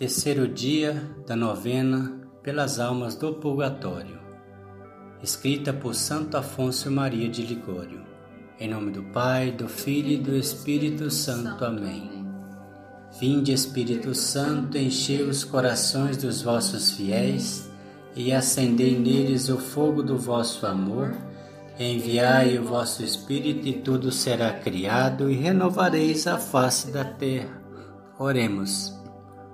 Terceiro dia da novena pelas almas do purgatório. Escrita por Santo Afonso Maria de Ligório. Em nome do Pai, do Filho e do Espírito Santo. Amém. Vinde, Espírito Santo, enchei os corações dos vossos fiéis e acendei neles o fogo do vosso amor. Enviai o vosso Espírito e tudo será criado e renovareis a face da terra. Oremos.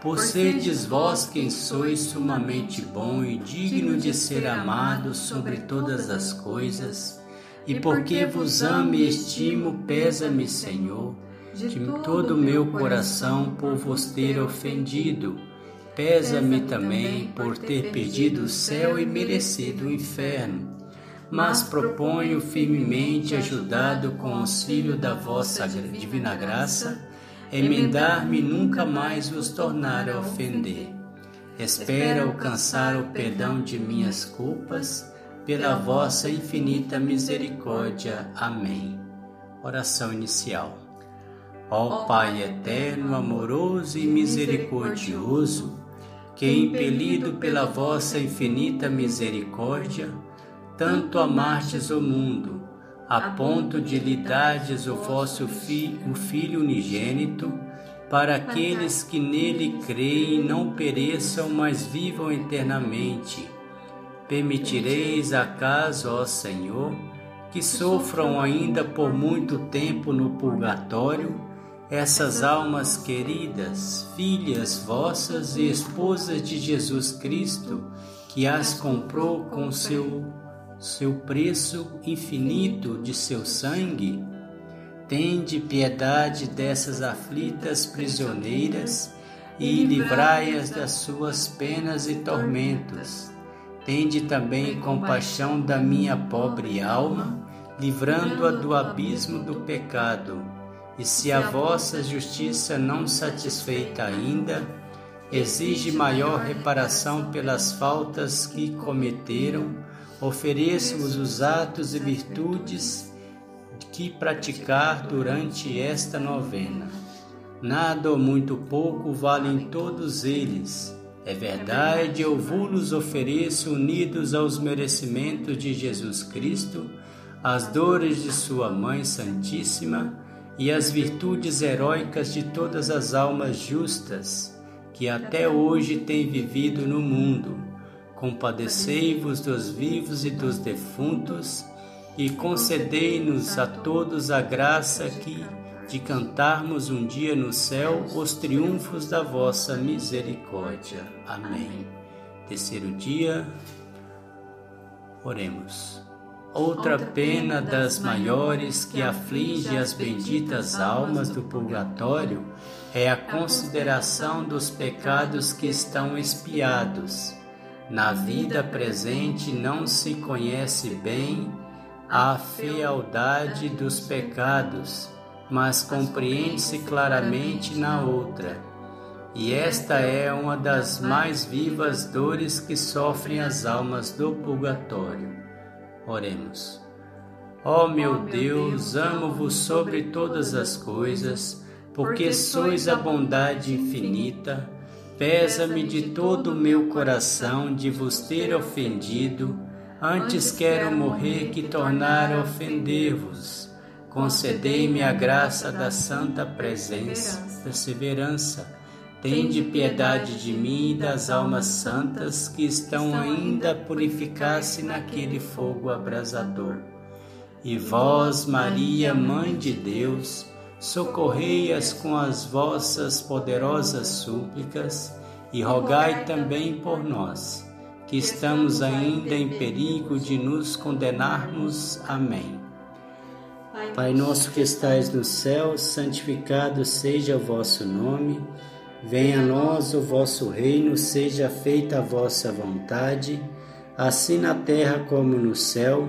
por serdes vós quem sois sumamente bom e digno de ser amado sobre todas as coisas, e porque vos amo e estimo, pesa-me, Senhor, de todo o meu coração por vos ter ofendido. Pesa-me também por ter perdido o céu e merecido o inferno. Mas proponho firmemente, ajudado com o auxílio da vossa divina graça, emendar-me nunca mais vos tornar a ofender. Espero alcançar o perdão de minhas culpas, pela vossa infinita misericórdia. Amém. Oração inicial. Ó Pai eterno, amoroso e misericordioso, que impelido pela vossa infinita misericórdia, tanto amastes o mundo, a ponto de lhe dardes o vosso fi, o Filho unigênito, para aqueles que nele creem não pereçam, mas vivam eternamente. Permitireis acaso, ó Senhor, que sofram ainda por muito tempo no purgatório essas almas queridas, filhas vossas e esposas de Jesus Cristo, que as comprou com seu seu preço infinito de seu sangue, tende piedade dessas aflitas prisioneiras e livrai-as das suas penas e tormentos. Tende também compaixão da minha pobre alma, livrando-a do abismo do pecado. E se a vossa justiça não satisfeita ainda, exige maior reparação pelas faltas que cometeram ofereço-vos os atos e virtudes que praticar durante esta novena. Nada ou muito pouco valem todos eles. É verdade, eu vos ofereço unidos aos merecimentos de Jesus Cristo, as dores de Sua Mãe Santíssima e as virtudes heróicas de todas as almas justas que até hoje têm vivido no mundo compadecei-vos dos vivos e dos defuntos, e concedei-nos a todos a graça que de cantarmos um dia no céu os triunfos da vossa misericórdia. Amém. Terceiro dia, oremos. Outra pena das maiores que aflige as benditas almas do purgatório é a consideração dos pecados que estão expiados na vida presente não se conhece bem a fealdade dos pecados, mas compreende-se claramente na outra. E esta é uma das mais vivas dores que sofrem as almas do purgatório. Oremos. Ó oh, meu Deus, amo-vos sobre todas as coisas, porque sois a bondade infinita Pesa-me de todo o meu coração de vos ter ofendido, antes quero morrer que tornar a ofender-vos. Concedei-me a graça da santa presença, perseverança. Tende piedade de mim e das almas santas que estão ainda a purificar-se naquele fogo abrasador. E vós, Maria, Mãe de Deus, socorrei-as com as vossas poderosas súplicas e rogai também por nós, que estamos ainda em perigo de nos condenarmos. Amém. Pai nosso que estais no céu, santificado seja o vosso nome. Venha a nós o vosso reino, seja feita a vossa vontade, assim na terra como no céu.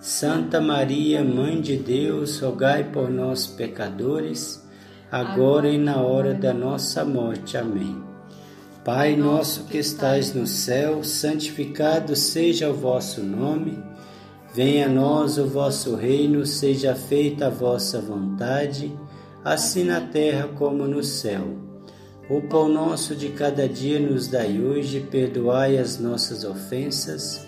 Santa Maria, Mãe de Deus, rogai por nós, pecadores, agora e na hora da nossa morte. Amém. Pai nosso que estais no céu, santificado seja o vosso nome. Venha a nós o vosso reino, seja feita a vossa vontade, assim na terra como no céu. O pão nosso de cada dia nos dai hoje, perdoai as nossas ofensas,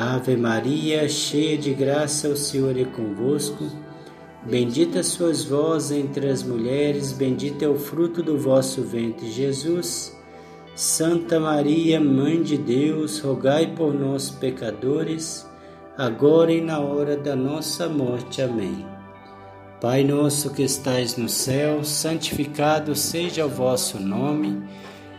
Ave Maria, cheia de graça, o Senhor é convosco. Bendita sois vós entre as mulheres, bendito é o fruto do vosso ventre, Jesus. Santa Maria, Mãe de Deus, rogai por nós, pecadores, agora e na hora da nossa morte. Amém. Pai nosso que estais no céu, santificado seja o vosso nome.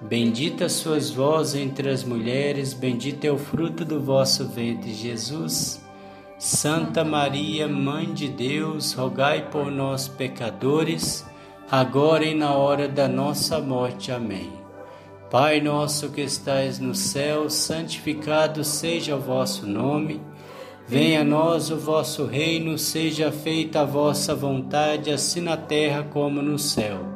Bendita sois vós entre as mulheres, bendito é o fruto do vosso ventre, Jesus. Santa Maria, Mãe de Deus, rogai por nós, pecadores, agora e na hora da nossa morte. Amém. Pai nosso que estais no céu, santificado seja o vosso nome. Venha a nós o vosso reino, seja feita a vossa vontade, assim na terra como no céu.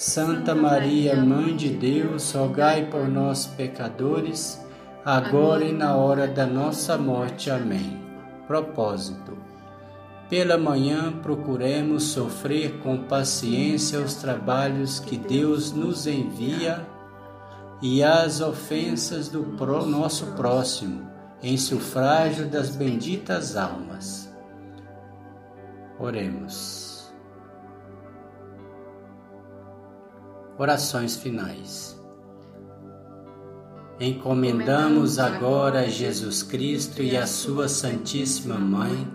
Santa Maria, Mãe de Deus, rogai por nós, pecadores, agora e na hora da nossa morte. Amém. Propósito. Pela manhã procuremos sofrer com paciência os trabalhos que Deus nos envia e as ofensas do nosso próximo em sufrágio das benditas almas. Oremos. Orações finais. Encomendamos agora a Jesus Cristo e a Sua Santíssima Mãe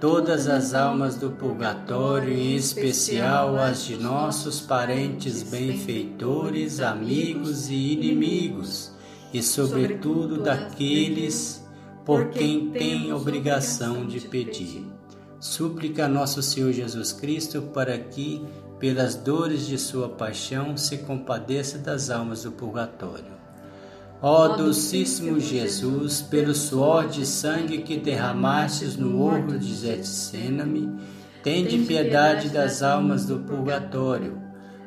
todas as almas do purgatório, em especial as de nossos parentes benfeitores, amigos e inimigos e, sobretudo, daqueles por quem tem obrigação de pedir. Súplica a nosso Senhor Jesus Cristo para que, pelas dores de sua paixão, se compadeça das almas do purgatório. Ó docíssimo Jesus, pelo suor de sangue que derramastes no horto de Getsêname, tende piedade das almas do purgatório.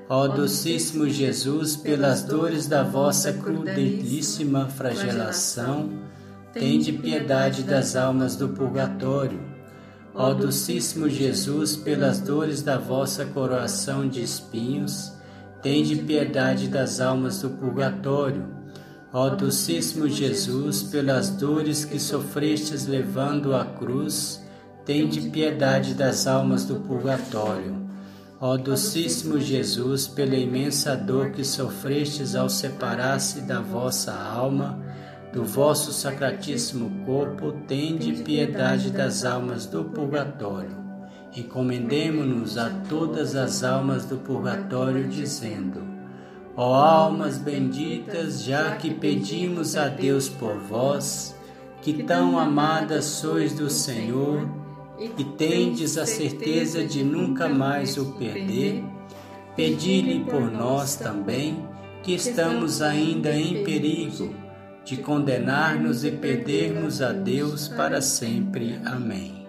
Ó docíssimo Jesus, pelas dores da vossa crudelíssima flagelação, tende piedade das almas do purgatório. Ó docíssimo Jesus, pelas dores da vossa coroação de espinhos, tende piedade das almas do purgatório. Ó docíssimo Jesus, pelas dores que sofrestes levando a cruz, tende piedade das almas do purgatório. Ó docíssimo Jesus, pela imensa dor que sofrestes ao separar-se da vossa alma, do vosso sacratíssimo corpo, tende piedade das almas do purgatório. Encomendemo-nos a todas as almas do purgatório, dizendo: Ó almas benditas, já que pedimos a Deus por vós, que tão amadas sois do Senhor, e tendes a certeza de nunca mais o perder, pedi-lhe por nós também, que estamos ainda em perigo de condenar-nos e perdermos a Deus para sempre. Amém.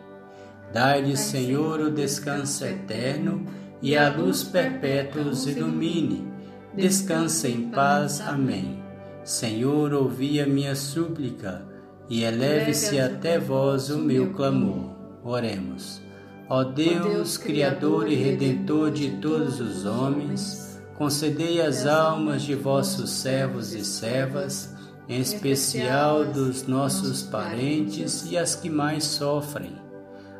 Dai-lhe, Senhor, o descanso eterno e a luz perpétua os ilumine. Descansa em paz. Amém. Senhor, ouvi a minha súplica e eleve-se até vós o meu clamor. Oremos. Ó Deus, Criador e Redentor de todos os homens, concedei às almas de vossos servos e servas, em especial dos nossos parentes e as que mais sofrem,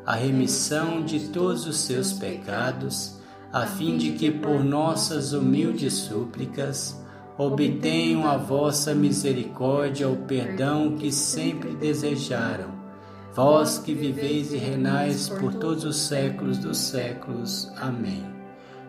a remissão de todos os seus pecados, a fim de que por nossas humildes súplicas obtenham a vossa misericórdia o perdão que sempre desejaram vós que viveis e renais por todos os séculos dos séculos. Amém.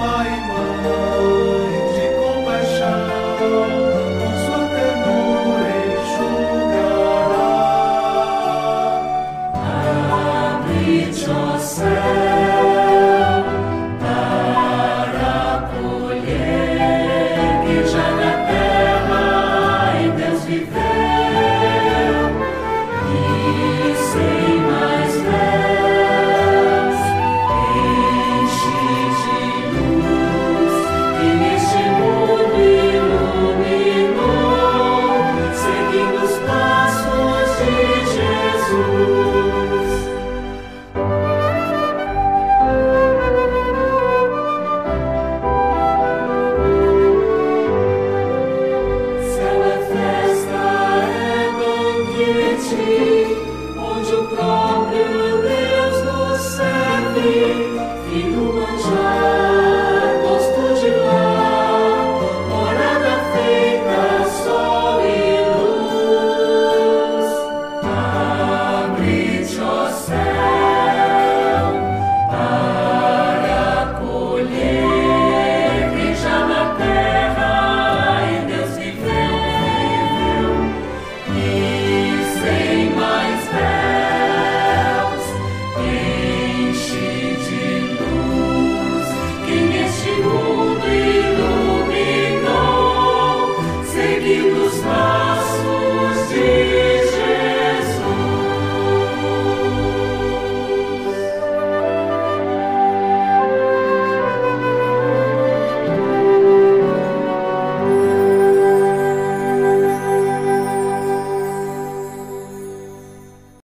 phai màu